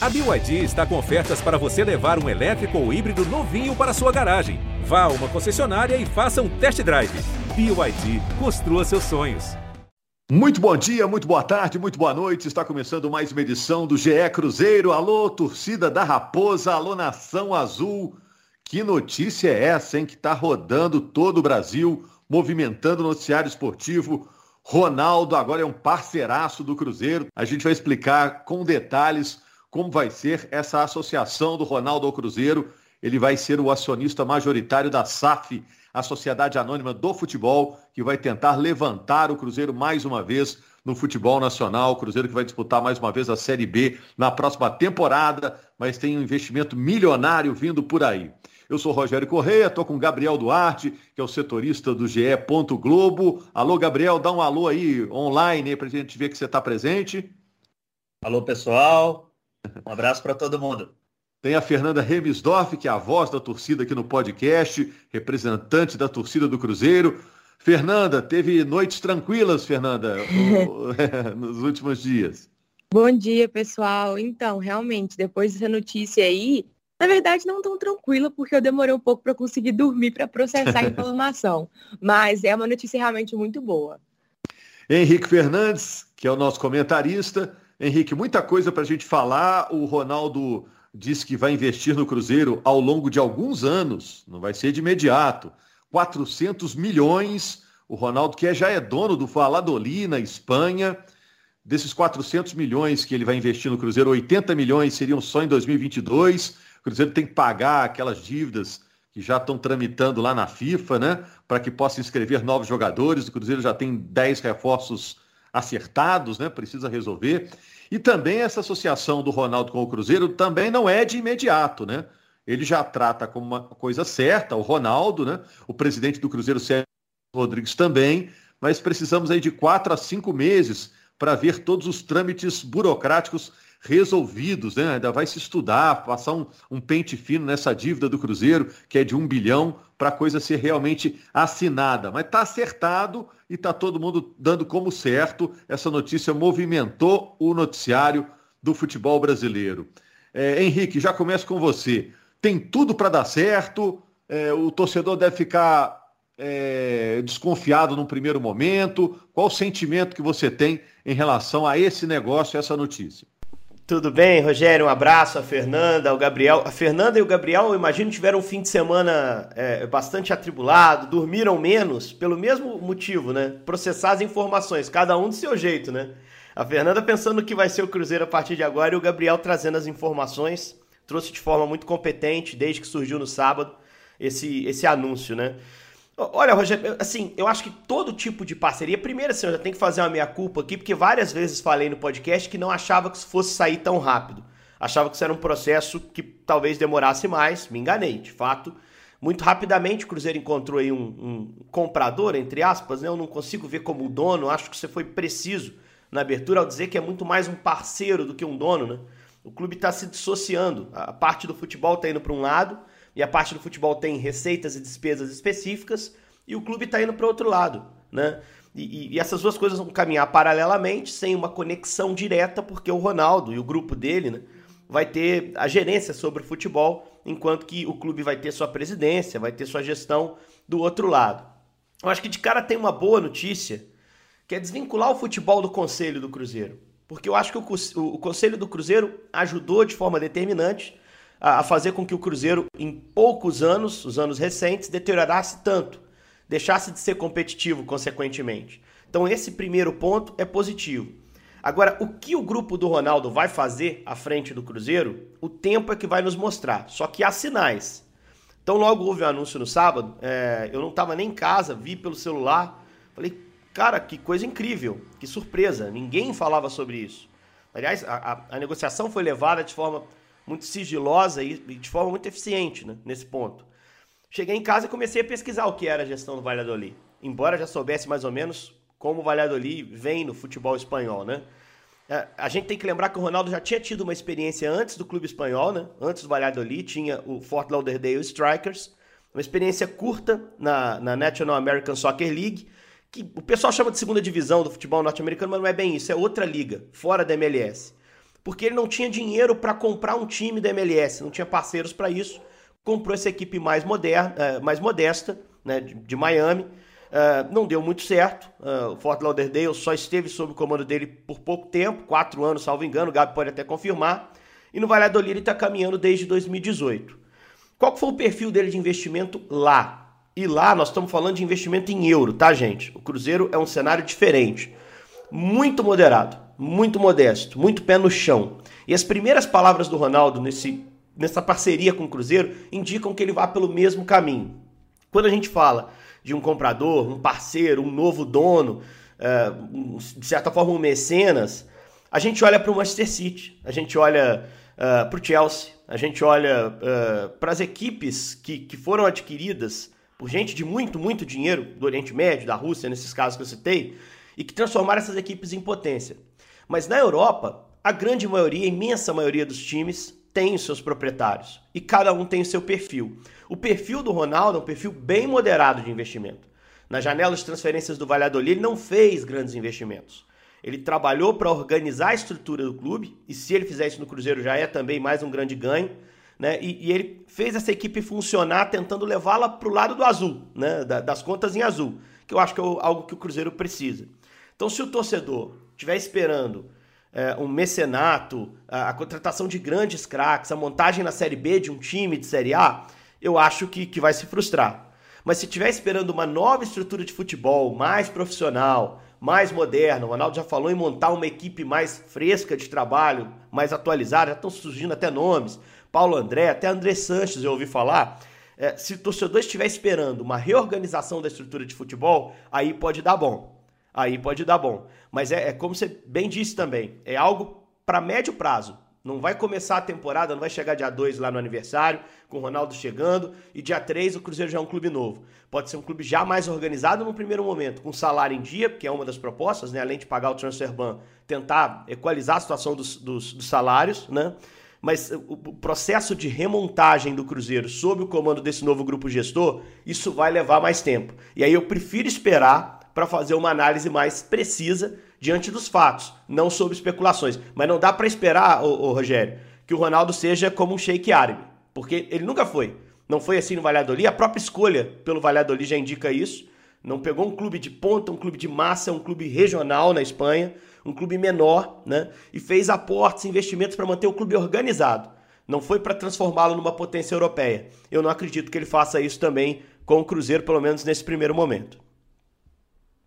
A BYD está com ofertas para você levar um elétrico ou híbrido novinho para sua garagem. Vá a uma concessionária e faça um test drive. BYD, construa seus sonhos. Muito bom dia, muito boa tarde, muito boa noite. Está começando mais uma edição do GE Cruzeiro. Alô, torcida da Raposa, alô, Nação Azul. Que notícia é essa, hein? Que está rodando todo o Brasil, movimentando o noticiário esportivo. Ronaldo agora é um parceiraço do Cruzeiro. A gente vai explicar com detalhes como vai ser essa associação do Ronaldo ao Cruzeiro. Ele vai ser o acionista majoritário da SAF, a Sociedade Anônima do Futebol, que vai tentar levantar o Cruzeiro mais uma vez no futebol nacional. O Cruzeiro que vai disputar mais uma vez a Série B na próxima temporada, mas tem um investimento milionário vindo por aí. Eu sou Rogério Correia, estou com Gabriel Duarte, que é o setorista do GE. Globo. Alô, Gabriel, dá um alô aí online para a gente ver que você está presente. Alô, pessoal. Um abraço para todo mundo. Tem a Fernanda Remisdorf, que é a voz da torcida aqui no podcast, representante da torcida do Cruzeiro. Fernanda, teve noites tranquilas, Fernanda, nos últimos dias. Bom dia, pessoal. Então, realmente, depois dessa notícia aí, na verdade, não tão tranquila, porque eu demorei um pouco para conseguir dormir para processar a informação. Mas é uma notícia realmente muito boa. Henrique Fernandes, que é o nosso comentarista, Henrique, muita coisa para a gente falar. O Ronaldo disse que vai investir no Cruzeiro ao longo de alguns anos, não vai ser de imediato. 400 milhões. O Ronaldo, que é, já é dono do Valladolid na Espanha. Desses 400 milhões que ele vai investir no Cruzeiro, 80 milhões seriam só em 2022. O Cruzeiro tem que pagar aquelas dívidas que já estão tramitando lá na FIFA, né? Para que possa inscrever novos jogadores. O Cruzeiro já tem 10 reforços acertados, né? Precisa resolver. E também essa associação do Ronaldo com o Cruzeiro também não é de imediato, né? Ele já trata como uma coisa certa, o Ronaldo, né? O presidente do Cruzeiro, Sérgio Rodrigues, também, mas precisamos aí de quatro a cinco meses para ver todos os trâmites burocráticos resolvidos, né? Ainda vai se estudar, passar um, um pente fino nessa dívida do Cruzeiro, que é de um bilhão, para a coisa ser realmente assinada. Mas está acertado e está todo mundo dando como certo. Essa notícia movimentou o noticiário do futebol brasileiro. É, Henrique, já começo com você. Tem tudo para dar certo, é, o torcedor deve ficar é, desconfiado num primeiro momento. Qual o sentimento que você tem em relação a esse negócio, essa notícia? Tudo bem, Rogério? Um abraço a Fernanda, ao Gabriel. A Fernanda e o Gabriel, eu imagino, tiveram um fim de semana é, bastante atribulado, dormiram menos, pelo mesmo motivo, né? Processar as informações, cada um do seu jeito, né? A Fernanda pensando que vai ser o Cruzeiro a partir de agora e o Gabriel trazendo as informações. Trouxe de forma muito competente, desde que surgiu no sábado, esse, esse anúncio, né? Olha, Rogério, assim, eu acho que todo tipo de parceria. Primeiro, assim, eu já tenho que fazer uma meia-culpa aqui, porque várias vezes falei no podcast que não achava que isso fosse sair tão rápido. Achava que isso era um processo que talvez demorasse mais. Me enganei, de fato. Muito rapidamente o Cruzeiro encontrou aí um, um comprador, entre aspas, né? Eu não consigo ver como dono, acho que você foi preciso na abertura ao dizer que é muito mais um parceiro do que um dono, né? O clube está se dissociando. A parte do futebol está indo para um lado e a parte do futebol tem receitas e despesas específicas, e o clube está indo para outro lado, né? E, e, essas duas coisas vão caminhar paralelamente, sem uma conexão direta, porque o Ronaldo e o grupo dele né, vai ter a gerência sobre o futebol, enquanto que o clube vai ter sua presidência, vai ter sua gestão do outro lado. Eu acho que de cara tem uma boa notícia, que é desvincular o futebol do conselho do Cruzeiro. Porque eu acho que o, o, o conselho do Cruzeiro ajudou de forma determinante a, fazer com que o Cruzeiro, em poucos anos, os anos recentes, deteriorasse tanto, deixasse de ser competitivo, consequentemente. Então, esse primeiro ponto é positivo. Agora, o que o grupo do Ronaldo vai fazer à frente do Cruzeiro, o tempo é que vai nos mostrar. Só que há sinais. Então, logo houve o um anúncio no sábado, é, eu não estava nem em casa, vi pelo celular, falei, cara, que coisa incrível, que surpresa, ninguém falava sobre isso. Aliás, a, a, a negociação foi levada de forma muito sigilosa e de forma muito eficiente né, nesse ponto. Cheguei em casa e comecei a pesquisar o que era a gestão do Valladolid. Embora já soubesse mais ou menos como o Valladolid vem no futebol espanhol, né? É, a gente tem que lembrar que o Ronaldo já tinha tido uma experiência antes do clube espanhol, né? Antes do Valladolid, tinha o Fort Lauderdale Strikers, uma experiência curta na, na National American Soccer League, que o pessoal chama de segunda divisão do futebol norte-americano, mas não é bem isso, é outra liga, fora da MLS. Porque ele não tinha dinheiro para comprar um time da MLS, não tinha parceiros para isso. Comprou essa equipe mais moderna, uh, mais modesta, né, de, Miami. Uh, não deu muito certo. Uh, o Fort Lauderdale só esteve sob o comando dele por pouco tempo, quatro anos, salvo engano. O Gabi pode até confirmar. E no Valladolid ele está caminhando desde 2018. Qual foi o perfil dele de investimento lá? E lá nós estamos falando de investimento em euro, tá, gente? O Cruzeiro é um cenário diferente. Muito moderado muito modesto, muito pé no chão. E as primeiras palavras do Ronaldo nesse, nessa parceria com o Cruzeiro indicam que ele vai pelo mesmo caminho. Quando a gente fala de um comprador, um parceiro, um novo dono, uh, de certa forma um mecenas, a gente olha para o Manchester City, a gente olha uh, para o Chelsea, a gente olha uh, para as equipes que foram adquiridas por gente de muito, muito dinheiro do Oriente Médio, da Rússia, nesses casos que eu citei, e que transformaram essas equipes em potência. Mas na Europa, a grande maioria, a imensa maioria dos times tem os seus proprietários e cada um tem o seu perfil. O perfil do Ronaldo é um perfil bem moderado de investimento. Na janela de transferências do Valladolid, ele não fez grandes investimentos. Ele trabalhou para organizar a estrutura do clube, e se ele fizer isso no Cruzeiro já é também mais um grande ganho. Né? E, e ele fez essa equipe funcionar tentando levá-la para o lado do azul, né? das contas em azul, que eu acho que é algo que o Cruzeiro precisa. Então, se o torcedor estiver esperando é, um mecenato, a, a, contratação de grandes craques, a montagem na Série B de um time de Série A, eu acho que, que vai se frustrar. Mas se estiver esperando uma nova estrutura de futebol mais profissional, mais moderna, o Ronaldo já falou em montar uma equipe mais fresca de trabalho, mais atualizada, já estão surgindo até nomes, Paulo André, até André Sanches eu ouvi falar. É, se o torcedor estiver esperando uma reorganização da estrutura de futebol, aí pode dar bom aí pode dar bom. Mas é, é como você bem disse também, é algo para médio prazo. Não vai começar a temporada, não vai chegar dia 2 lá no aniversário, com o Ronaldo chegando, e dia 3 o Cruzeiro já é um clube novo. Pode ser um clube já mais organizado no primeiro momento, com salário em dia, que é uma das propostas, né? além de pagar o transfer ban, tentar equalizar a situação dos, dos, dos salários, né? Mas o processo de remontagem do Cruzeiro sob o comando desse novo grupo gestor, isso vai levar mais tempo. E aí eu prefiro esperar para fazer uma análise mais precisa diante dos fatos, não sobre especulações. Mas não dá para esperar, ô, ô, Rogério, que o Ronaldo seja como um Sheik árabe, porque ele nunca foi. Não foi assim no Valladolid, a própria escolha pelo Valladolid já indica isso. Não pegou um clube de ponta, um clube de massa, um clube regional na Espanha, um clube menor, né? E fez aportes, investimentos para manter o clube organizado. Não foi para transformá-lo numa potência europeia. Eu não acredito que ele faça isso também com o Cruzeiro, pelo menos nesse primeiro momento.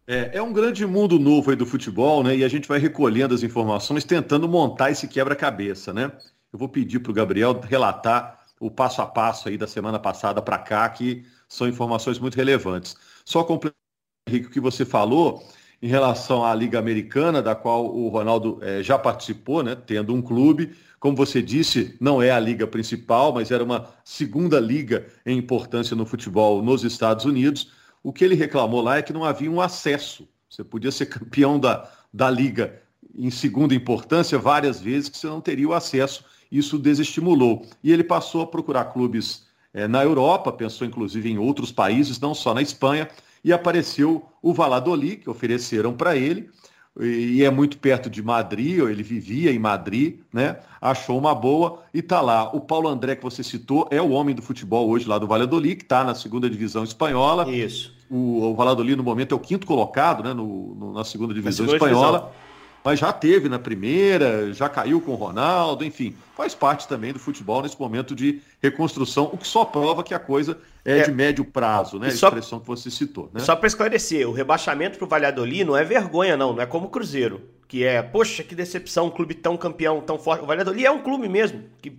É, é um grande mundo novo aí do futebol, né? E a gente vai recolhendo as informações, tentando montar esse quebra-cabeça, né? Eu vou pedir para o Gabriel relatar o passo a passo aí da semana passada para cá, que são informações muito relevantes. Só complementando, Henrique, o que você falou em relação à Liga Americana, da qual o Ronaldo é, já participou, né? Tendo um clube. Como você disse, não é a liga principal, mas era uma segunda liga em importância no futebol nos Estados Unidos. O que ele reclamou lá é que não havia um acesso. Você podia ser campeão da, da liga em segunda importância várias vezes que você não teria o acesso. Isso desestimulou. E ele passou a procurar clubes é, na Europa, pensou inclusive em outros países, não só na Espanha, e apareceu o Valladolid, que ofereceram para ele, e é muito perto de Madrid, ele vivia em Madrid, né? Achou uma boa e tá lá. O Paulo André que você citou é o homem do futebol hoje lá do Valladolid, que está na segunda divisão espanhola. Isso. O, o Valladolid no momento é o quinto colocado, né? No, no na segunda divisão na segunda espanhola. Divisão mas já teve na primeira, já caiu com o Ronaldo, enfim, faz parte também do futebol nesse momento de reconstrução, o que só prova que a coisa é, é de médio prazo, né? A só, expressão que você citou. Né? Só para esclarecer, o rebaixamento para o Valladolid não é vergonha, não, não é como o Cruzeiro, que é, poxa, que decepção, um clube tão campeão, tão forte. O Valladolid é um clube mesmo, que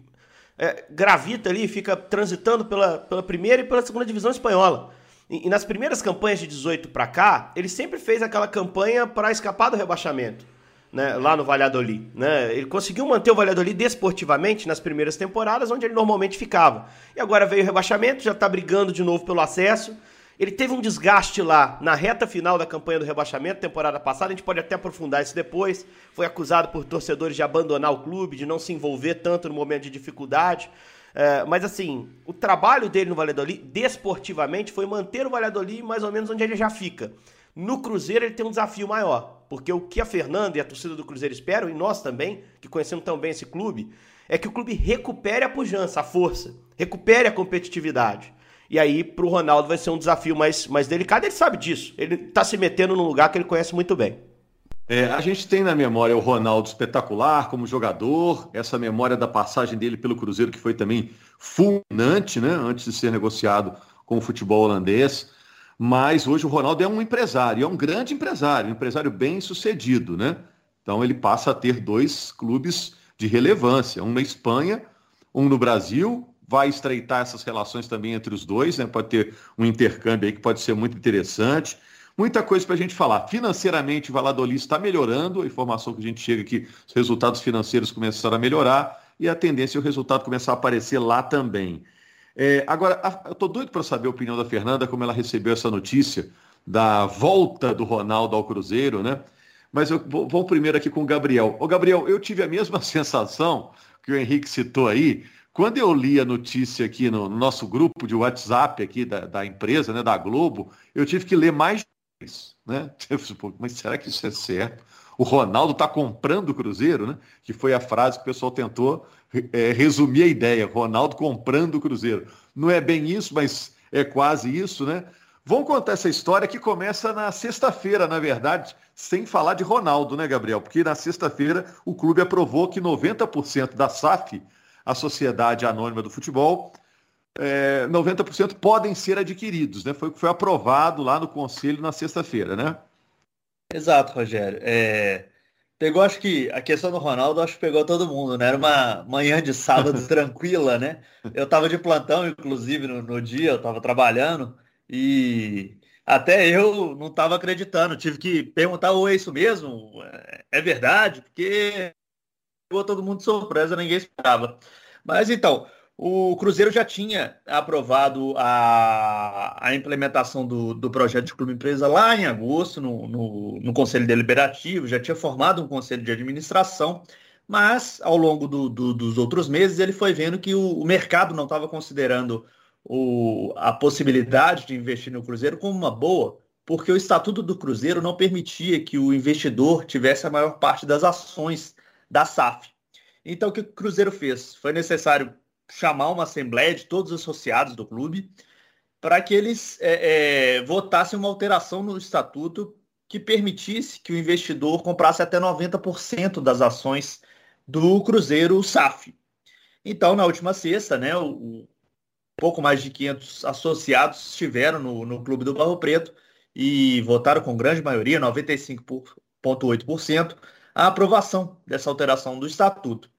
é, gravita ali, fica transitando pela, pela primeira e pela segunda divisão espanhola. E, e nas primeiras campanhas de 18 para cá, ele sempre fez aquela campanha para escapar do rebaixamento né, lá no Valladolid. Né? Ele conseguiu manter o Valladolid desportivamente nas primeiras temporadas, onde ele normalmente ficava. E agora veio o rebaixamento, já está brigando de novo pelo acesso. Ele teve um desgaste lá na reta final da campanha do rebaixamento, temporada passada. A gente pode até aprofundar isso depois. Foi acusado por torcedores de abandonar o clube, de não se envolver tanto no momento de dificuldade. É, mas assim, o trabalho dele no Valladolid, desportivamente, foi manter o Valladolid mais ou menos onde ele já fica No Cruzeiro ele tem um desafio maior, porque o que a Fernanda e a torcida do Cruzeiro esperam, e nós também, que conhecemos tão bem esse clube, é que o clube recupere a pujança, a força, recupere a competitividade. E aí, para o Ronaldo, vai ser um desafio mais, mais delicado. Ele sabe disso. Ele está se metendo num lugar que ele conhece muito bem. É, a gente tem na memória o Ronaldo espetacular como jogador, essa memória da passagem dele pelo Cruzeiro, que foi também fulminante, né? Antes de ser negociado com o futebol holandês. Mas hoje o Ronaldo é um empresário, é um grande empresário, um empresário bem sucedido, né? Então ele passa a ter dois clubes de relevância, um na Espanha, um no Brasil, vai estreitar essas relações também entre os dois, né? Pode ter um intercâmbio aí que pode ser muito interessante. Muita coisa para a gente falar. Financeiramente, o Valladolid está melhorando, a informação que a gente chega aqui, os resultados financeiros começaram a melhorar e a tendência é o resultado começar a aparecer lá também. É, agora, a, eu estou doido para saber a opinião da Fernanda, como ela recebeu essa notícia da volta do Ronaldo ao Cruzeiro, né? Mas eu vou, vou primeiro aqui com o Gabriel. Ô, Gabriel, eu tive a mesma sensação que o Henrique citou aí, quando eu li a notícia aqui no, no nosso grupo de WhatsApp aqui da, da, empresa, né, da Globo, eu tive que ler mais vezes, né? Mas será que isso é certo? O Ronaldo está comprando o Cruzeiro, né? Que foi a frase que o pessoal tentou é, resumir a ideia. Ronaldo comprando o Cruzeiro. Não é bem isso, mas é quase isso, né? Vamos contar essa história que começa na sexta-feira, na verdade, sem falar de Ronaldo, né, Gabriel? Porque na sexta-feira o clube aprovou que 90% da SAF, a Sociedade Anônima do Futebol, é, 90% podem ser adquiridos, né? Foi o que foi aprovado lá no Conselho na sexta-feira, né? Exato, Rogério. É, pegou, acho que a questão do Ronaldo, acho que pegou todo mundo, né? Era uma manhã de sábado tranquila, né? Eu estava de plantão, inclusive, no, no dia, eu estava trabalhando. E até eu não estava acreditando, tive que perguntar, ou é isso mesmo? É verdade? Porque pegou todo mundo de surpresa, ninguém esperava. Mas então, o Cruzeiro já tinha aprovado a, a implementação do, do projeto de clube empresa lá em agosto, no, no, no, Conselho Deliberativo, já tinha formado um conselho de administração, mas ao longo do, do, dos outros meses ele foi vendo que o, o mercado não estava considerando o, a possibilidade de investir no Cruzeiro como uma boa, porque o estatuto do Cruzeiro não permitia que o investidor tivesse a maior parte das ações da SAF. Então, o que o Cruzeiro fez? Foi necessário chamar uma assembleia de todos os associados do clube para que eles é, é, votassem uma alteração no estatuto que permitisse que o investidor comprasse até 90% das ações do Cruzeiro SAF. Então, na última sexta, né, o, pouco mais de 500 associados estiveram no, no Clube do Barro Preto e votaram com grande maioria, 95,8%, a aprovação dessa alteração do estatuto.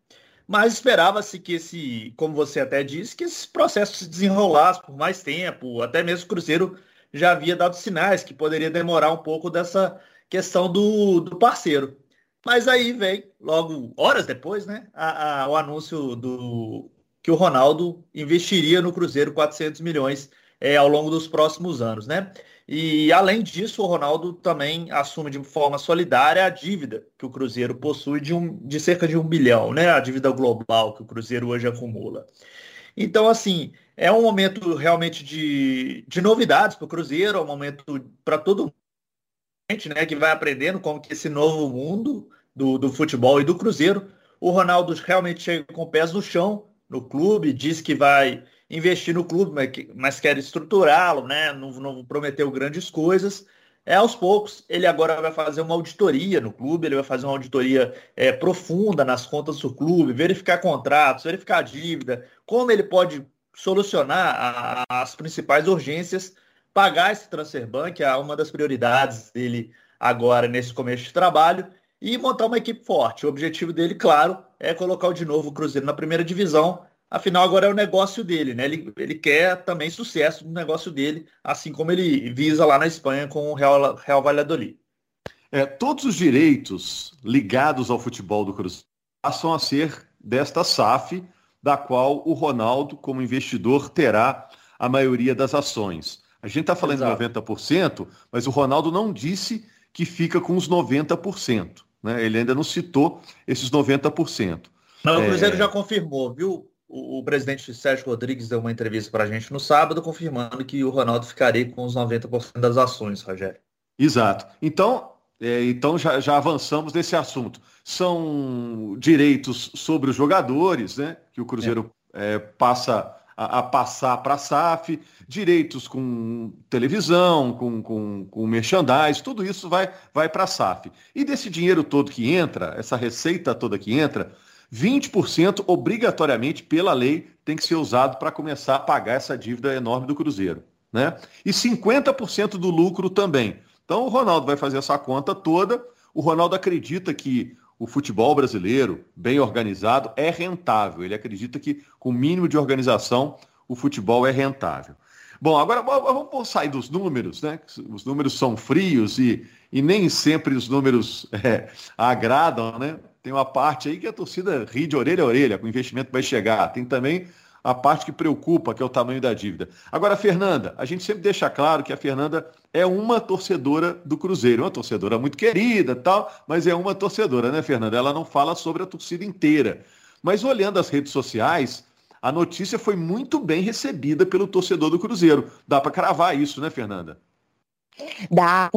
Mas esperava-se que esse, como você até disse, que esse processo se desenrolasse por mais tempo, até mesmo o Cruzeiro já havia dado sinais que poderia demorar um pouco dessa questão do, do parceiro. Mas aí vem, logo horas depois, né, a, a, o anúncio do que o Ronaldo investiria no Cruzeiro 400 milhões é, ao longo dos próximos anos, né? E além disso, o Ronaldo também assume de forma solidária a dívida que o Cruzeiro possui de, um, de cerca de um bilhão, né? A dívida global que o Cruzeiro hoje acumula. Então, assim, é um momento realmente de, de novidades para o Cruzeiro, é um momento para todo mundo né, que vai aprendendo como que esse novo mundo do, do futebol e do Cruzeiro. O Ronaldo realmente chega com pés no chão, no clube, diz que vai investir no clube, mas, mas quer estruturá-lo, né? Não, não prometeu grandes coisas. É aos poucos, ele agora vai fazer uma auditoria no clube, ele vai fazer uma auditoria é, profunda nas contas do clube, verificar contratos, verificar dívida, como ele pode solucionar a, as principais urgências, pagar esse transfer ban, que é uma das prioridades dele agora nesse começo de trabalho, e montar uma equipe forte. O objetivo dele, claro, é colocar de novo o Cruzeiro na primeira divisão. Afinal, agora é o negócio dele, né? Ele, ele quer também sucesso no negócio dele, assim como ele visa lá na Espanha com o Real, Real Valladolid. É, todos os direitos ligados ao futebol do Cruzeiro passam a ser desta SAF, da qual o Ronaldo, como investidor, terá a maioria das ações. A gente está falando Exato. de 90%, mas o Ronaldo não disse que fica com os 90%. Né? Ele ainda não citou esses 90%. Não, o Cruzeiro é... já confirmou, viu? O, o, presidente Sérgio Rodrigues deu uma entrevista para a gente no sábado, confirmando que o Ronaldo ficaria com os 90% das ações, Rogério. Exato. Então, é, então já, já avançamos nesse assunto. São direitos sobre os jogadores, né? Que o Cruzeiro é. É, passa a, a passar para a SAF, direitos com televisão, com, com, com merchandise, tudo isso vai, vai para a SAF. E desse dinheiro todo que entra, essa receita toda que entra, 20% obrigatoriamente pela lei tem que ser usado para começar a pagar essa dívida enorme do Cruzeiro. Né? E 50% do lucro também. Então o Ronaldo vai fazer essa conta toda. O Ronaldo acredita que o futebol brasileiro, bem organizado, é rentável. Ele acredita que, com o mínimo de organização, o futebol é rentável. Bom, agora vamos sair dos números, né? Os números são frios e, e nem sempre os números é, agradam, né? Tem uma parte aí que a torcida ri de orelha a orelha, com o investimento vai chegar. Tem também a parte que preocupa, que é o tamanho da dívida. Agora, Fernanda, a gente sempre deixa claro que a Fernanda é uma torcedora do Cruzeiro, uma torcedora muito querida tal, mas é uma torcedora, né, Fernanda? Ela não fala sobre a torcida inteira. Mas olhando as redes sociais, a notícia foi muito bem recebida pelo torcedor do Cruzeiro. Dá para cravar isso, né, Fernanda? Dá.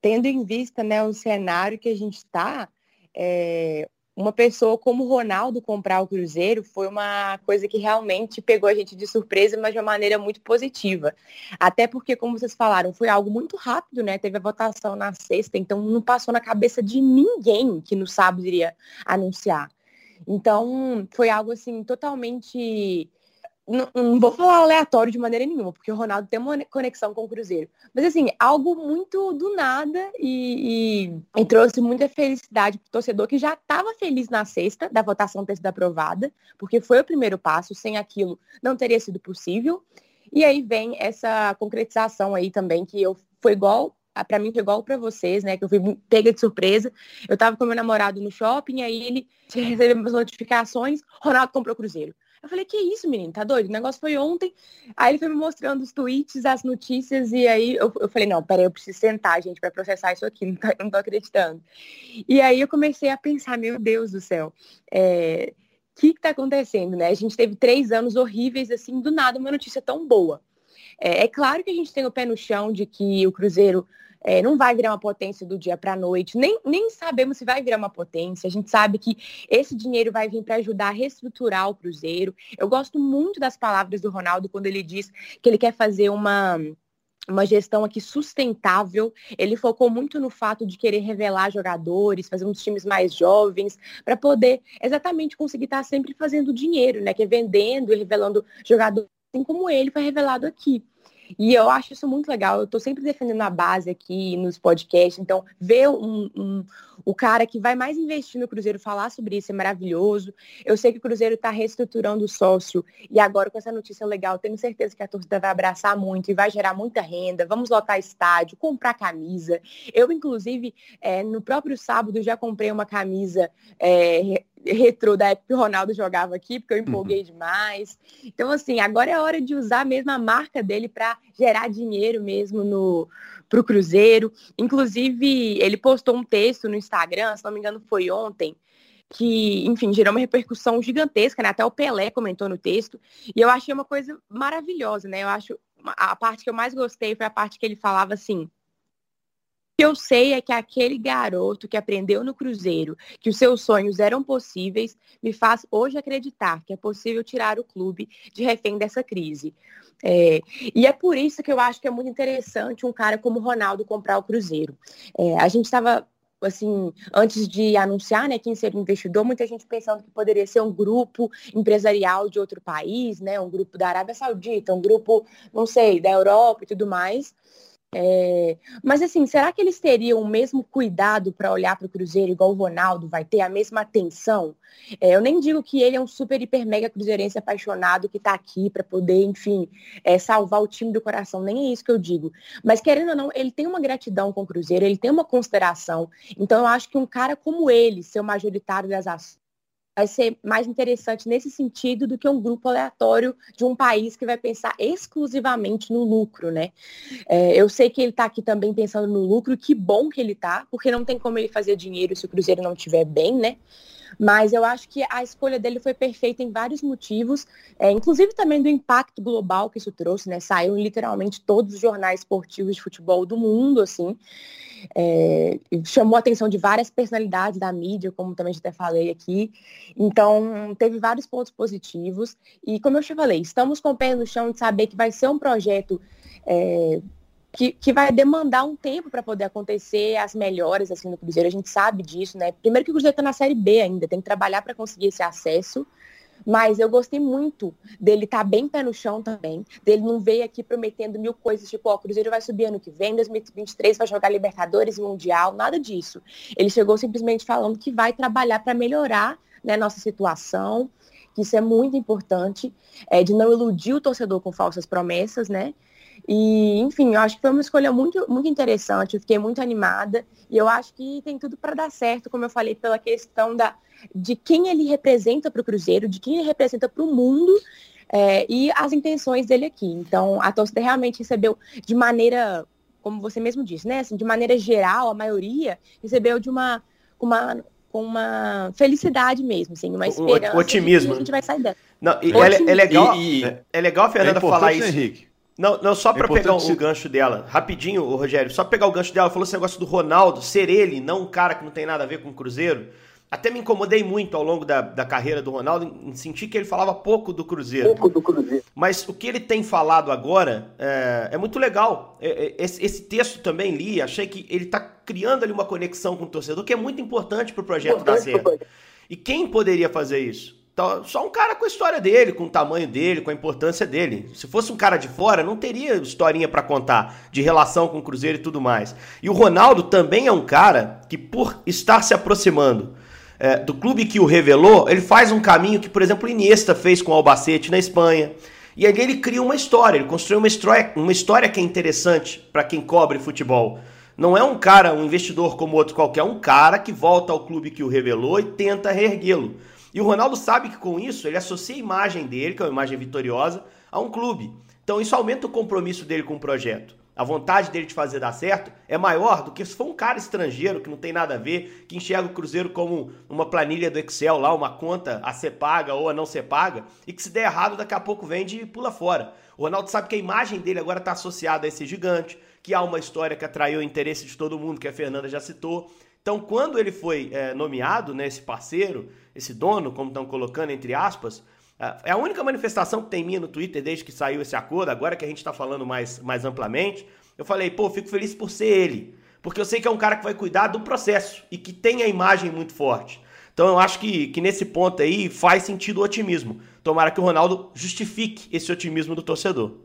Tendo em vista né, o cenário que a gente está, é, uma pessoa como o Ronaldo comprar o Cruzeiro foi uma coisa que realmente pegou a gente de surpresa, mas de uma maneira muito positiva. Até porque, como vocês falaram, foi algo muito rápido, né? Teve a votação na sexta, então não passou na cabeça de ninguém que no sábado iria anunciar. Então, foi algo assim totalmente não, não, vou falar aleatório de maneira nenhuma, porque o Ronaldo tem uma conexão com o Cruzeiro. Mas assim, algo muito do nada e, e, e trouxe muita felicidade para o torcedor que já estava feliz na sexta da votação ter sido aprovada, porque foi o primeiro passo, sem aquilo não teria sido possível. E aí vem essa concretização aí também, que eu foi igual, para mim foi igual para vocês, né? Que eu fui pega de surpresa. Eu tava com meu namorado no shopping, aí ele recebeu as notificações, Ronaldo comprou Cruzeiro. Eu falei, que isso, menino, tá doido? O negócio foi ontem. Aí ele foi me mostrando os tweets, as notícias, e aí eu, eu falei, não, peraí, eu preciso sentar, gente, para processar isso aqui, não, tá, não tô acreditando. E aí eu comecei a pensar, meu Deus do céu, é, o que está acontecendo, né? A gente teve três anos horríveis, assim, do nada, uma notícia tão boa. É, é, claro que a gente tem o pé no chão de que o Cruzeiro é, não vai virar uma potência do dia para a noite, nem, nem sabemos se vai virar uma potência. A gente sabe que esse dinheiro vai vir para ajudar a reestruturar o Cruzeiro. Eu gosto muito das palavras do Ronaldo quando ele diz que ele quer fazer uma uma gestão aqui sustentável. Ele focou muito no fato de querer revelar jogadores, fazer uns times mais jovens, para poder exatamente conseguir estar tá sempre fazendo dinheiro, né? Que é vendendo e revelando jogadores, assim como ele foi revelado aqui. E eu acho isso muito legal. Eu estou sempre defendendo a base aqui nos podcasts. Então, ver um, um, o cara que vai mais investir no Cruzeiro falar sobre isso é maravilhoso. Eu sei que o Cruzeiro está reestruturando o sócio. E agora, com essa notícia legal, tenho certeza que a torcida vai abraçar muito e vai gerar muita renda. Vamos lotar estádio, comprar camisa. Eu, inclusive, é, no próprio sábado, já comprei uma camisa. É, retrô da época que o Ronaldo jogava aqui, porque eu empolguei uhum. demais. Então, assim, agora é hora de usar mesmo a marca dele para gerar dinheiro mesmo no pro Cruzeiro. Inclusive, ele postou um texto no Instagram, se não me engano, foi ontem, que, enfim, gerou uma repercussão gigantesca, né? Até o Pelé comentou no texto. E eu achei uma coisa maravilhosa, né? Eu acho a parte que eu mais gostei foi a parte que ele falava assim: que eu sei é que aquele garoto que aprendeu no Cruzeiro que os seus sonhos eram possíveis me faz hoje acreditar que é possível tirar o clube de refém dessa crise. É, e é por isso que eu acho que é muito interessante um cara como o Ronaldo comprar o Cruzeiro. É, a gente estava assim, antes de anunciar, né, quem seria investidor, muita gente pensando que poderia ser um grupo empresarial de outro país, né, um grupo da Arábia Saudita, um grupo, não sei, da Europa e tudo mais. É, mas assim, será que eles teriam o mesmo cuidado para olhar para o Cruzeiro igual o Ronaldo vai ter, a mesma atenção? É, eu nem digo que ele é um super, hiper, mega cruzeirense apaixonado que está aqui para poder, enfim, é, salvar o time do coração, nem é isso que eu digo. Mas querendo ou não, ele tem uma gratidão com o Cruzeiro, ele tem uma consideração. Então eu acho que um cara como ele, ser o majoritário das ações, vai ser mais interessante nesse sentido do que um grupo aleatório de um país que vai pensar exclusivamente no lucro, né? É, eu sei que ele está aqui também pensando no lucro, que bom que ele está, porque não tem como ele fazer dinheiro se o Cruzeiro não estiver bem, né? Mas eu acho que a escolha dele foi perfeita em vários motivos, é, inclusive também do impacto global que isso trouxe, né? Saiu em literalmente todos os jornais esportivos de futebol do mundo, assim. É, chamou a atenção de várias personalidades da mídia, como também já até falei aqui. Então, teve vários pontos positivos. E como eu te falei, estamos com o pé no chão de saber que vai ser um projeto é, que, que vai demandar um tempo para poder acontecer as melhores assim no Cruzeiro. A gente sabe disso, né? Primeiro que o Cruzeiro está na Série B ainda, tem que trabalhar para conseguir esse acesso. Mas eu gostei muito dele estar tá bem pé no chão também, dele não veio aqui prometendo mil coisas, tipo, ó, o Cruzeiro vai subir ano que vem, 2023 vai jogar Libertadores e Mundial, nada disso. Ele chegou simplesmente falando que vai trabalhar para melhorar né, nossa situação, que isso é muito importante, é, de não iludir o torcedor com falsas promessas, né? E, enfim, eu acho que foi uma escolha muito, muito interessante, eu fiquei muito animada e eu acho que tem tudo para dar certo, como eu falei, pela questão da, de quem ele representa para o Cruzeiro, de quem ele representa para o mundo é, e as intenções dele aqui. Então, a torcida realmente recebeu de maneira, como você mesmo disse, né? Assim, de maneira geral, a maioria recebeu de uma, uma com uma felicidade mesmo, assim, uma esperança. O otimismo. a gente vai sair dela. Não, e é, é, legal, e, e, é legal a Fernanda é falar isso. Henrique. Não, não só para é pegar o, se... gancho dela, rapidinho, o Rogério, só pegar o gancho dela, falou esse negócio do Ronaldo ser ele, não um cara que não tem nada a ver com o Cruzeiro. Até me incomodei muito ao longo da, da carreira do Ronaldo em sentir que ele falava pouco do Cruzeiro. Pouco do Cruzeiro. Mas o que ele tem falado agora é, é muito legal. É, é, esse, esse, texto também li, achei que ele está criando ali uma conexão com o torcedor que é muito importante para o projeto da Serra. E quem poderia fazer isso? Então, só um cara com a história dele, com o tamanho dele, com a importância dele. Se fosse um cara de fora, não teria historinha para contar de relação com o Cruzeiro e tudo mais. E o Ronaldo também é um cara que, por estar se aproximando é, do clube que o revelou, ele faz um caminho que, por exemplo, Iniesta fez com o Albacete na Espanha. E ali ele cria uma história, ele construiu uma história, uma história que é interessante para quem cobre futebol. Não é um cara, um investidor como outro qualquer, é um cara que volta ao clube que o revelou e tenta reerguê-lo. E o Ronaldo sabe que com isso ele associa a imagem dele, que é uma imagem vitoriosa, a um clube. Então isso aumenta o compromisso dele com o projeto. A vontade dele de fazer dar certo é maior do que se for um cara estrangeiro que não tem nada a ver, que enxerga o Cruzeiro como uma planilha do Excel lá, uma conta a ser paga ou a não ser paga, e que se der errado daqui a pouco vende e pula fora. O Ronaldo sabe que a imagem dele agora está associada a esse gigante, que há uma história que atraiu o interesse de todo mundo, que a Fernanda já citou. Então, quando ele foi é, nomeado, né, esse parceiro, esse dono, como estão colocando entre aspas, é a única manifestação que tem minha no Twitter desde que saiu esse acordo, agora que a gente está falando mais, mais amplamente. Eu falei, pô, fico feliz por ser ele. Porque eu sei que é um cara que vai cuidar do processo e que tem a imagem muito forte. Então eu acho que, que nesse ponto aí faz sentido o otimismo. Tomara que o Ronaldo justifique esse otimismo do torcedor.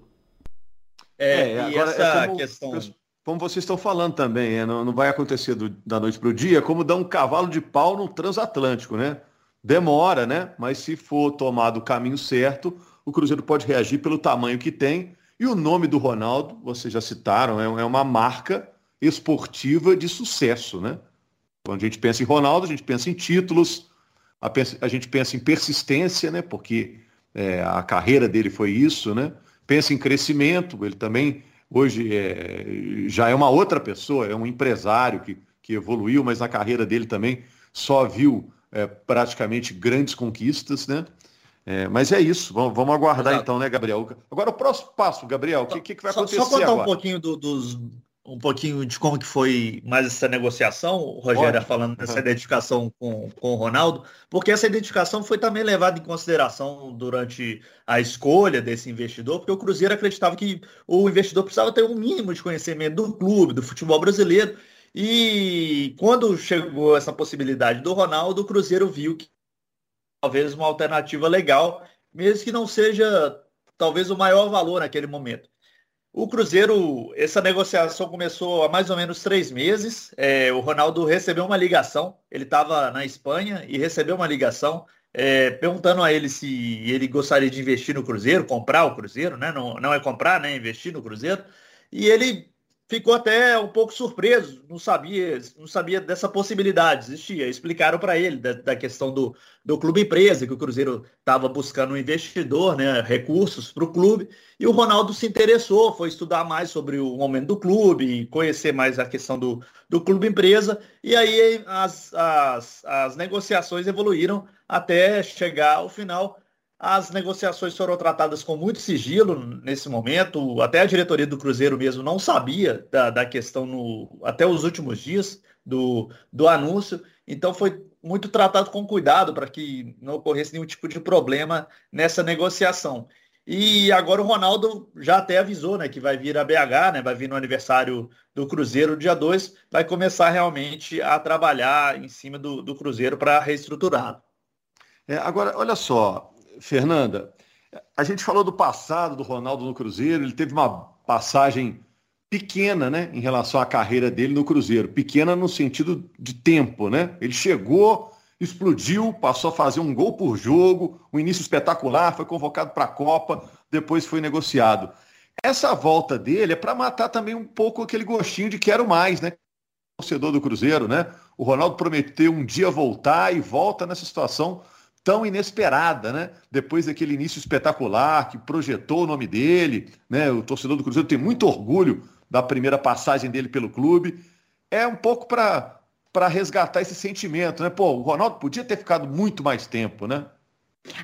É, é agora essa é como, questão. Como vocês estão falando também, é, não, não vai acontecer do, da noite para o dia, como dar um cavalo de pau no transatlântico, né? Demora, né? Mas se for tomado o caminho certo, o Cruzeiro pode reagir pelo tamanho que tem. E o nome do Ronaldo, vocês já citaram, é, é uma marca esportiva de sucesso, né? Quando a gente pensa em Ronaldo, a gente pensa em títulos, a, a gente pensa em persistência, né? Porque é, a carreira dele foi isso, né? Pensa em crescimento, ele também hoje é, já é uma outra pessoa, é um empresário que, que evoluiu, mas na carreira dele também só viu é, praticamente grandes conquistas, né? É, mas é isso, vamos, vamos aguardar Exato. então, né, Gabriel? Agora o próximo passo, Gabriel, o que, que, vai acontecer Só contar agora? um pouquinho do, dos um pouquinho de como que foi mais essa negociação, o Rogério Ótimo. falando dessa uhum. identificação com, com o Ronaldo, porque essa identificação foi também levada em consideração durante a escolha desse investidor, porque o Cruzeiro acreditava que o investidor precisava ter um mínimo de conhecimento do clube, do futebol brasileiro, e quando chegou essa possibilidade do Ronaldo, o Cruzeiro viu que talvez uma alternativa legal, mesmo que não seja talvez o maior valor naquele momento. O Cruzeiro, essa negociação começou há mais ou menos três meses. É, o Ronaldo recebeu uma ligação, ele estava na Espanha e recebeu uma ligação é, perguntando a ele se ele gostaria de investir no Cruzeiro, comprar o Cruzeiro, né? Não, não é comprar, né? Investir no Cruzeiro. E ele ficou até um pouco surpreso, não sabia, não sabia dessa possibilidade, existia. Explicaram para ele da, da, questão do, do clube empresa, que o Cruzeiro estava buscando um investidor, né, recursos para o clube, e o Ronaldo se interessou, foi estudar mais sobre o momento do clube, conhecer mais a questão do, do clube empresa, e aí as, as, as negociações evoluíram até chegar ao final as negociações foram tratadas com muito sigilo nesse momento. Até a diretoria do Cruzeiro mesmo não sabia da, da questão no, até os últimos dias do, do anúncio. Então foi muito tratado com cuidado para que não ocorresse nenhum tipo de problema nessa negociação. E agora o Ronaldo já até avisou né, que vai vir a BH, né, vai vir no aniversário do Cruzeiro dia 2, vai começar realmente a trabalhar em cima do, do Cruzeiro para reestruturar. É, agora, olha só, Fernanda, a gente falou do passado do Ronaldo no Cruzeiro, ele teve uma passagem pequena, né, em relação à carreira dele no Cruzeiro. Pequena no sentido de tempo, né? Ele chegou, explodiu, passou a fazer um gol por jogo, um início espetacular, foi convocado para a Copa, depois foi negociado. Essa volta dele é para matar também um pouco aquele gostinho de quero mais, né? Torcedor do Cruzeiro, né? O Ronaldo prometeu um dia voltar e volta nessa situação tão inesperada, né? Depois daquele início espetacular que projetou o nome dele, né? O torcedor do Cruzeiro tem muito orgulho da primeira passagem dele pelo clube. É um pouco para para resgatar esse sentimento, né? Pô, o Ronaldo podia ter ficado muito mais tempo, né?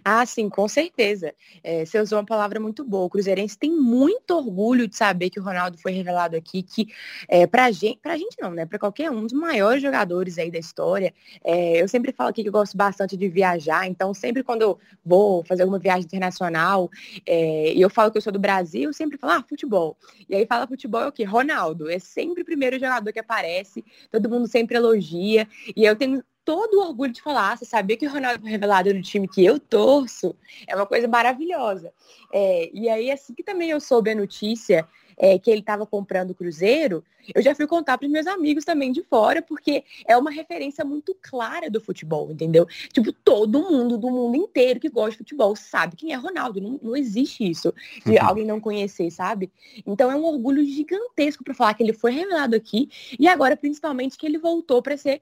Ah, sim, com certeza. É, você usou uma palavra muito boa. O Cruzeirense tem muito orgulho de saber que o Ronaldo foi revelado aqui, que é, pra gente, pra gente não, né? Para qualquer um dos maiores jogadores aí da história. É, eu sempre falo aqui que eu gosto bastante de viajar, então sempre quando eu vou fazer alguma viagem internacional é, e eu falo que eu sou do Brasil, eu sempre falo, ah, futebol. E aí fala futebol é o quê? Ronaldo. É sempre o primeiro jogador que aparece, todo mundo sempre elogia. E eu tenho todo o orgulho de falar, você sabia que o Ronaldo foi revelado no time que eu torço? É uma coisa maravilhosa. É, e aí, assim que também eu soube a notícia é, que ele estava comprando o Cruzeiro, eu já fui contar para os meus amigos também de fora, porque é uma referência muito clara do futebol, entendeu? Tipo, todo mundo do mundo inteiro que gosta de futebol sabe quem é Ronaldo. Não, não existe isso de uhum. alguém não conhecer, sabe? Então é um orgulho gigantesco para falar que ele foi revelado aqui e agora, principalmente, que ele voltou para ser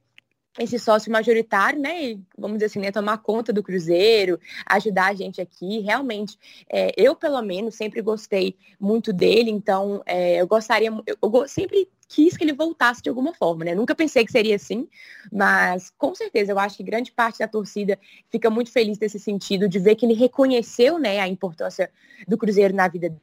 esse sócio majoritário, né, e, vamos dizer assim, né, tomar conta do Cruzeiro, ajudar a gente aqui. Realmente, é, eu, pelo menos, sempre gostei muito dele, então é, eu gostaria, eu, eu, sempre quis que ele voltasse de alguma forma, né? Nunca pensei que seria assim, mas com certeza eu acho que grande parte da torcida fica muito feliz nesse sentido de ver que ele reconheceu, né, a importância do Cruzeiro na vida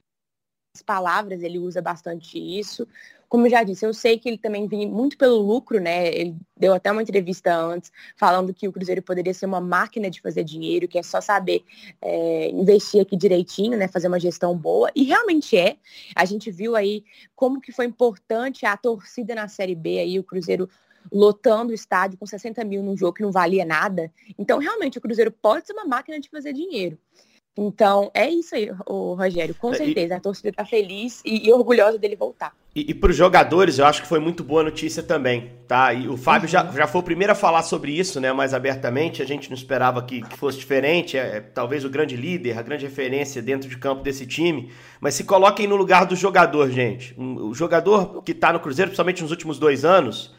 palavras, ele usa bastante isso. Como eu já disse, eu sei que ele também vinha muito pelo lucro, né? Ele deu até uma entrevista antes falando que o Cruzeiro poderia ser uma máquina de fazer dinheiro, que é só saber é, investir aqui direitinho, né? Fazer uma gestão boa. E realmente é. A gente viu aí como que foi importante a torcida na Série B aí, o Cruzeiro lotando o estádio com 60 mil num jogo que não valia nada. Então, realmente, o Cruzeiro pode ser uma máquina de fazer dinheiro. Então, é isso aí, o Rogério. Com certeza, e, a torcida está feliz e, e, orgulhosa dele voltar. E, e para os jogadores, eu acho que foi muito boa notícia também, tá? E o Fábio uhum. já, já foi o primeiro a falar sobre isso, né? Mais abertamente. A gente não esperava que, que fosse diferente. É, é, talvez o grande líder, a grande referência dentro de campo desse time. Mas se coloquem no lugar do jogador, gente. O jogador que está no Cruzeiro, principalmente nos últimos dois anos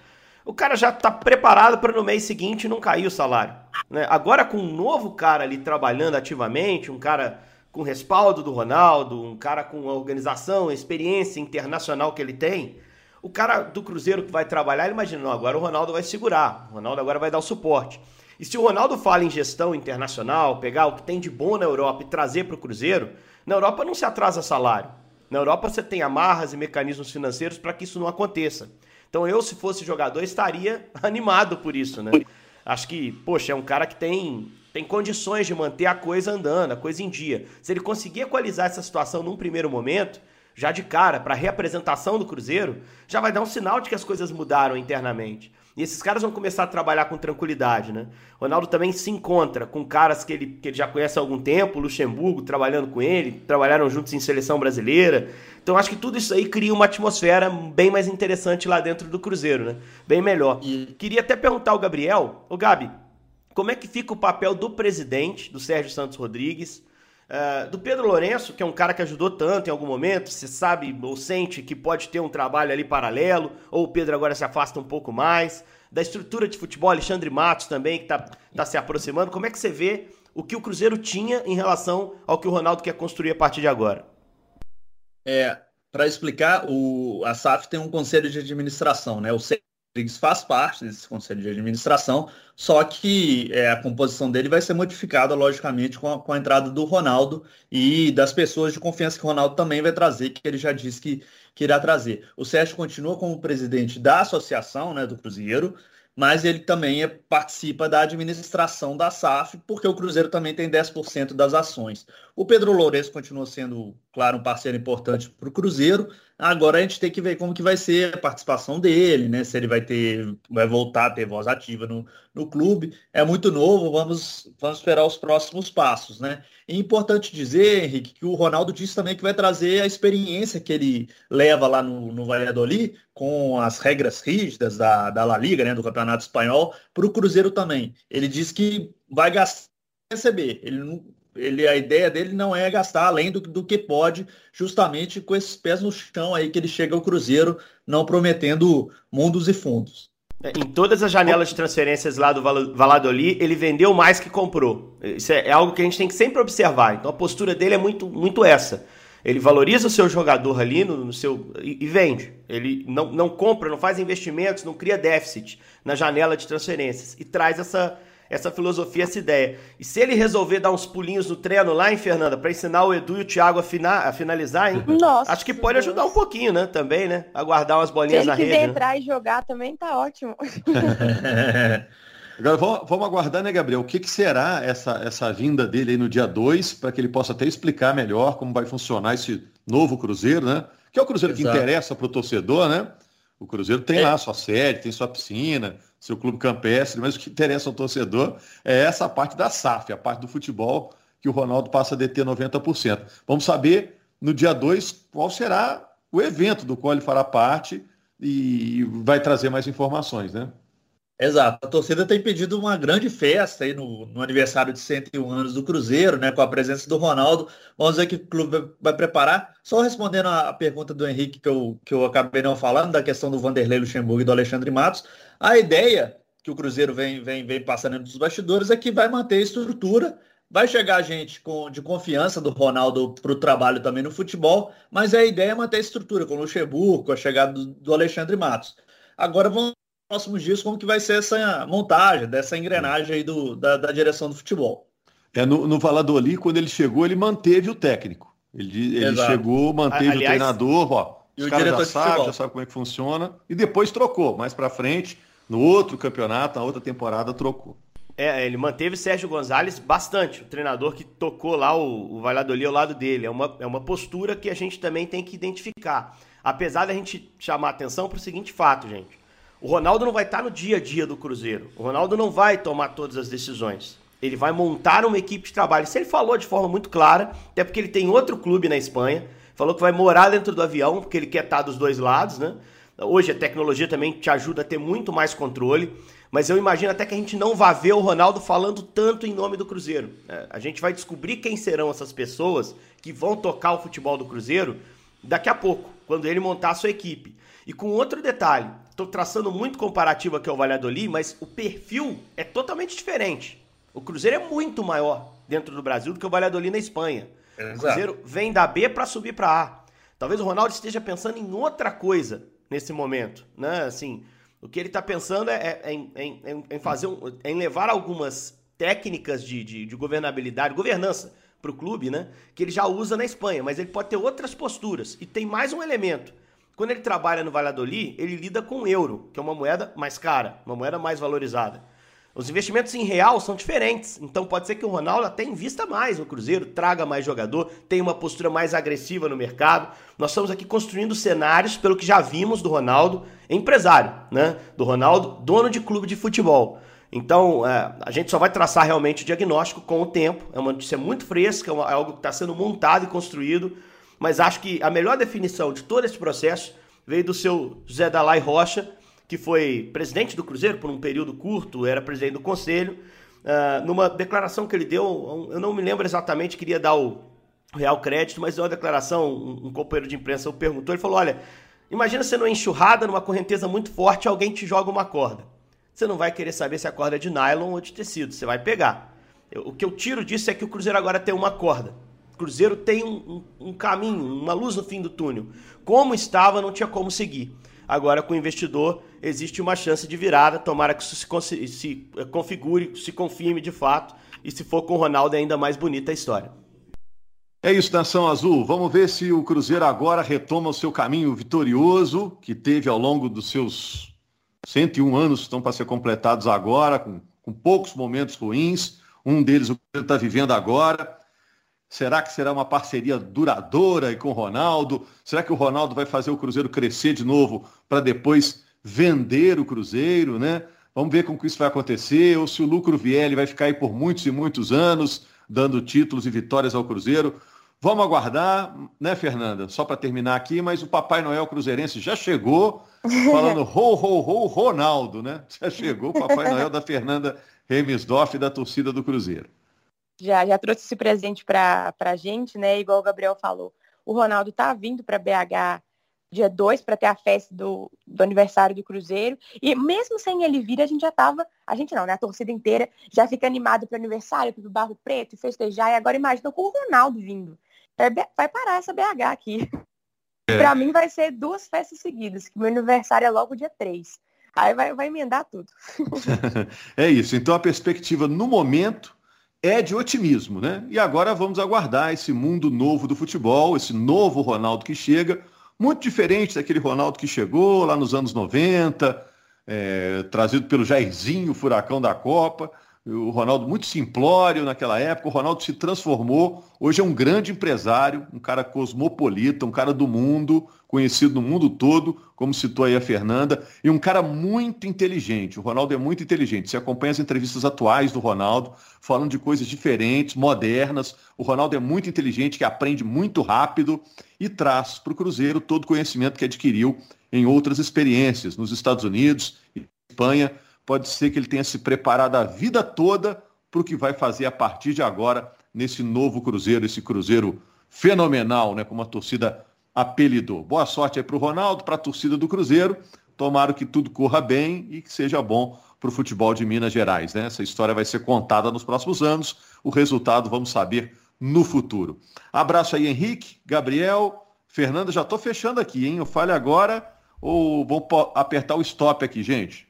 o cara já está preparado para no mês seguinte não cair o salário. Né? Agora, com um novo cara ali trabalhando ativamente, um cara com respaldo do Ronaldo, um cara com a organização, a experiência internacional que ele tem, o cara do Cruzeiro que vai trabalhar, ele imagina, não, agora o Ronaldo vai segurar, o Ronaldo agora vai dar o suporte. E se o Ronaldo fala em gestão internacional, pegar o que tem de bom na Europa e trazer para o Cruzeiro, na Europa não se atrasa salário. Na Europa você tem amarras e mecanismos financeiros para que isso não aconteça. Então eu, se fosse jogador, estaria animado por isso, né? Acho que, poxa, é um cara que tem, tem condições de manter a coisa andando, a coisa em dia. Se ele conseguir equalizar essa situação num primeiro momento, já de cara, para a reapresentação do Cruzeiro, já vai dar um sinal de que as coisas mudaram internamente. E esses caras vão começar a trabalhar com tranquilidade, né? Ronaldo também se encontra com caras que ele, que ele já conhece há algum tempo, Luxemburgo trabalhando com ele, trabalharam juntos em seleção brasileira. Então acho que tudo isso aí cria uma atmosfera bem mais interessante lá dentro do Cruzeiro, né? Bem melhor. E... Queria até perguntar ao Gabriel, ô Gabi, como é que fica o papel do presidente, do Sérgio Santos Rodrigues? Uh, do Pedro Lourenço, que é um cara que ajudou tanto em algum momento, você sabe ou sente que pode ter um trabalho ali paralelo, ou o Pedro agora se afasta um pouco mais. Da estrutura de futebol, Alexandre Matos também, que está tá se aproximando. Como é que você vê o que o Cruzeiro tinha em relação ao que o Ronaldo quer construir a partir de agora? É, para explicar, o, a SAF tem um conselho de administração, né? O Rodrigues faz parte desse conselho de administração, só que é, a composição dele vai ser modificada, logicamente, com a, com a, entrada do Ronaldo e das pessoas de confiança que o Ronaldo também vai trazer, que ele já disse que, que irá trazer. O Sérgio continua como presidente da associação né, do Cruzeiro, mas ele também é, participa da administração da SAF, porque o Cruzeiro também tem 10% das ações. O Pedro Lourenço continua sendo, claro, um parceiro importante para o Cruzeiro. Agora a gente tem que ver como que vai ser a participação dele, né? Se ele vai ter, vai voltar a ter voz ativa no, no clube. É muito novo, vamos, vamos esperar os próximos passos, né? É importante dizer, Henrique, que o Ronaldo disse também que vai trazer a experiência que ele leva lá no, no Valladolid, com as regras rígidas da, da La Liga, né? Do Campeonato Espanhol, para o Cruzeiro também. Ele disse que vai gastar receber. Ele não, ele, a ideia dele não é gastar além do, do que pode, justamente com esses pés no chão aí que ele chega ao Cruzeiro, não prometendo mundos e fundos. É, em todas as janelas de transferências lá do Valladolid, ele vendeu mais que comprou. Isso é, é, algo que a gente tem que sempre observar. Então a postura dele é muito, muito essa. Ele valoriza o seu jogador ali no, no seu e, e, vende. Ele não, não compra, não faz investimentos, não cria déficit na janela de transferências e traz essa, essa filosofia, essa ideia. E se ele resolver dar uns pulinhos no treino lá, em Fernanda, para ensinar o Edu e o Thiago a, fina, a finalizar, hein? Nossa, acho que pode ajudar um pouquinho, né? Também, né? A guardar umas bolinhas na rede. Se ele quiser né? entrar e jogar também, tá ótimo. Agora vamos, vamos, aguardar, né, Gabriel? O que, que será essa, essa vinda dele aí no dia 2, para que ele possa até explicar melhor como vai funcionar esse novo Cruzeiro, né? Que é o Cruzeiro Exato. que interessa para o torcedor, né? O Cruzeiro tem é. lá sua sede, tem sua piscina, seu clube campestre, mas o que interessa ao torcedor é essa parte da SAF, a parte do futebol que o Ronaldo passa a deter 90%. Vamos saber no dia 2 qual será o evento do qual ele fará parte e vai trazer mais informações, né? Exato. A torcida tem pedido uma grande festa aí no, no, aniversário de 101 anos do Cruzeiro, né? Com a presença do Ronaldo. Vamos ver que o clube vai preparar. Só respondendo a, pergunta do Henrique que eu, que eu acabei não falando, da questão do Vanderlei Luxemburgo e do Alexandre Matos. A ideia que o Cruzeiro vem, vem, vem passando dos bastidores é que vai manter a estrutura. Vai chegar gente com, de confiança do Ronaldo para o trabalho também no futebol, mas a ideia é manter a estrutura, com o Luxemburgo, com a chegada do, do Alexandre Matos. Agora vamos próximos dias como que vai ser essa montagem, dessa engrenagem aí do, da, da direção do futebol. É, no, no Valladolid, quando ele chegou, ele manteve o técnico. Ele, ele chegou, manteve Aliás, o treinador, ó, os caras já sabem, já sabem como é que funciona, e depois trocou. Mais para frente, no outro campeonato, na outra temporada, trocou. É, ele manteve Sérgio Gonzalez bastante, o treinador que tocou lá o, o Valladolid ao lado dele. É uma, é uma postura que a gente também tem que identificar. Apesar da gente chamar atenção para o seguinte fato, gente. O Ronaldo não vai estar no dia a dia do Cruzeiro. O Ronaldo não vai tomar todas as decisões. Ele vai montar uma equipe de trabalho. Isso ele falou de forma muito clara, até porque ele tem outro clube na Espanha. Falou que vai morar dentro do avião, porque ele quer estar dos dois lados, né? Hoje a tecnologia também te ajuda a ter muito mais controle, mas eu imagino até que a gente não vá ver o Ronaldo falando tanto em nome do Cruzeiro. É, a gente vai descobrir quem serão essas pessoas que vão tocar o futebol do Cruzeiro daqui a pouco, quando ele montar a sua equipe. E com outro detalhe, estou traçando muito comparativo aqui ao Valladolid, mas o perfil é totalmente diferente. O Cruzeiro é muito maior dentro do Brasil do que o Valladolid na Espanha. Exato. O Cruzeiro vem da B para subir para A. Talvez o Ronaldo esteja pensando em outra coisa nesse momento, né? Assim, o que ele está pensando é, é, em, em, em, fazer um, em levar algumas técnicas de, de, de governabilidade, governança para o clube, né? Que ele já usa na Espanha, mas ele pode ter outras posturas. E tem mais um elemento. Quando ele trabalha no Valladolid, ele lida com o euro, que é uma moeda mais cara, uma moeda mais valorizada. Os investimentos em real são diferentes, então pode ser que o Ronaldo até invista mais no Cruzeiro, traga mais jogador, tenha uma postura mais agressiva no mercado. Nós estamos aqui construindo cenários pelo que já vimos do Ronaldo empresário, né? Do Ronaldo dono de clube de futebol. Então, é, a gente só vai traçar realmente o diagnóstico com o tempo. É uma notícia muito fresca, é, é algo que está sendo montado e construído mas acho que a melhor definição de todo esse processo veio do seu José Dalai Rocha, que foi presidente do Cruzeiro por um período curto, era presidente do conselho, uh, numa declaração que ele deu, eu não me lembro exatamente, queria dar o real crédito, mas deu uma declaração, um, um companheiro de imprensa o perguntou, ele falou, olha, imagina você numa enxurrada, numa correnteza muito forte, alguém te joga uma corda. Você não vai querer saber se a corda é de nylon ou de tecido, você vai pegar. Eu, o que eu tiro disso é que o Cruzeiro agora tem uma corda. Cruzeiro tem um, um, um caminho, uma luz no fim do túnel. Como estava, não tinha como seguir. Agora, com o investidor, existe uma chance de virada. Tomara que isso se, se eh, configure, se confirme de fato. E se for com o Ronaldo, é ainda mais bonita a história. É isso, Nação Azul. Vamos ver se o Cruzeiro agora retoma o seu caminho vitorioso, que teve ao longo dos seus 101 anos, estão para ser completados agora, com, com poucos momentos ruins. Um deles o Cruzeiro está vivendo agora. Será que será uma parceria duradoura com o Ronaldo? Será que o Ronaldo vai fazer o Cruzeiro crescer de novo para depois vender o Cruzeiro, né? Vamos ver como que isso vai acontecer, ou se o lucro vier, ele vai ficar aí por muitos e muitos anos, dando títulos e vitórias ao Cruzeiro. Vamos aguardar, né, Fernanda? Só para terminar aqui, mas o Papai Noel Cruzeirense já chegou, falando ho, ho, ho, Ronaldo, né? Já chegou o Papai Noel da Fernanda Remisdorf e da torcida do Cruzeiro. Já, já trouxe esse presente para a gente, né? Igual o Gabriel falou. O Ronaldo tá vindo para BH dia 2 para ter a festa do, do aniversário do Cruzeiro. E mesmo sem ele vir, a gente já tava, a gente não, né? A torcida inteira já fica animada para o aniversário, para o Barro Preto, e festejar. E agora imagina com o Ronaldo vindo. É, vai parar essa BH aqui. É. Para mim vai ser duas festas seguidas, que meu aniversário é logo dia 3. Aí vai, vai emendar tudo. é isso. Então a perspectiva no momento é de otimismo, né? E agora vamos aguardar esse mundo novo do futebol, esse novo Ronaldo que chega, muito diferente daquele Ronaldo que chegou lá nos anos 90, é, trazido pelo Jairzinho, furacão da Copa. O Ronaldo muito simplório naquela época, o Ronaldo se transformou, hoje é um grande empresário, um cara cosmopolita, um cara do mundo, conhecido no mundo todo, como citou aí a Fernanda, e um cara muito inteligente. O Ronaldo é muito inteligente. Você acompanha as entrevistas atuais do Ronaldo, falando de coisas diferentes, modernas. O Ronaldo é muito inteligente, que aprende muito rápido e traz para o Cruzeiro todo o conhecimento que adquiriu em outras experiências, nos Estados Unidos, Espanha pode ser que ele tenha se preparado a vida toda para o que vai fazer a partir de agora nesse novo Cruzeiro, esse Cruzeiro fenomenal, né? Como a torcida apelidou. Boa sorte aí para o Ronaldo, para a torcida do Cruzeiro. Tomara que tudo corra bem e que seja bom para o futebol de Minas Gerais. Né? Essa história vai ser contada nos próximos anos. O resultado vamos saber no futuro. Abraço aí, Henrique, Gabriel, Fernanda. Já estou fechando aqui, hein? Eu fale agora ou vou apertar o stop aqui, gente?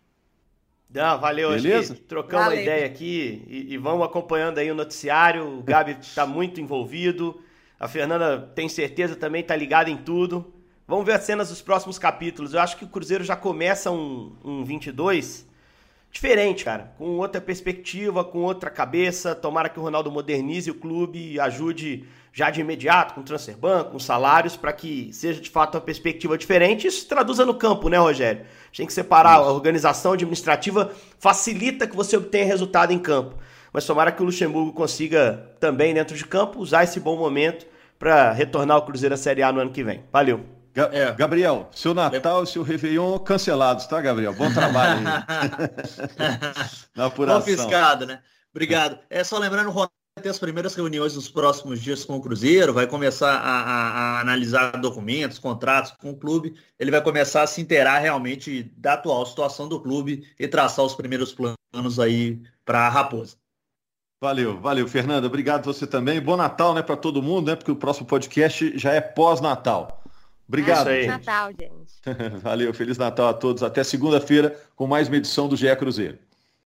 Não, valeu, Beleza? trocamos valeu. uma ideia aqui e, e, vamos acompanhando aí o noticiário. O Gabi está muito envolvido. A Fernanda tem certeza também está ligada em tudo. Vamos ver as cenas dos próximos capítulos. Eu acho que o Cruzeiro já começa um, um 22 diferente, cara. Com outra perspectiva, com outra cabeça. Tomara que o Ronaldo modernize o clube e ajude já de imediato, com transfer banco, com salários, para que seja de fato uma perspectiva diferente. Isso se traduza no campo, né, Rogério? A gente tem que separar a organização administrativa, facilita que você obtenha resultado em campo. Mas tomara que o Luxemburgo consiga também, dentro de campo, usar esse bom momento para retornar ao Cruzeiro à Série A no ano que vem. Valeu. É. Gabriel, seu Natal e seu Réveillon cancelados, tá, Gabriel? Bom trabalho aí. Na apuração. Confiscado, né? Obrigado. É só lembrando, o ter as primeiras reuniões nos próximos dias com o Cruzeiro, vai começar a, a, a, analisar documentos, contratos com o clube, ele vai começar a se inteirar realmente da atual situação do clube e traçar os primeiros planos aí para a Raposa. Valeu, valeu, Fernanda. Obrigado você também. Bom Natal, né, para todo mundo, né? Porque o próximo podcast já é pós-Natal. Obrigado. É, Feliz Natal, gente. valeu, Feliz Natal a todos. Até segunda-feira com mais uma edição do GE Cruzeiro.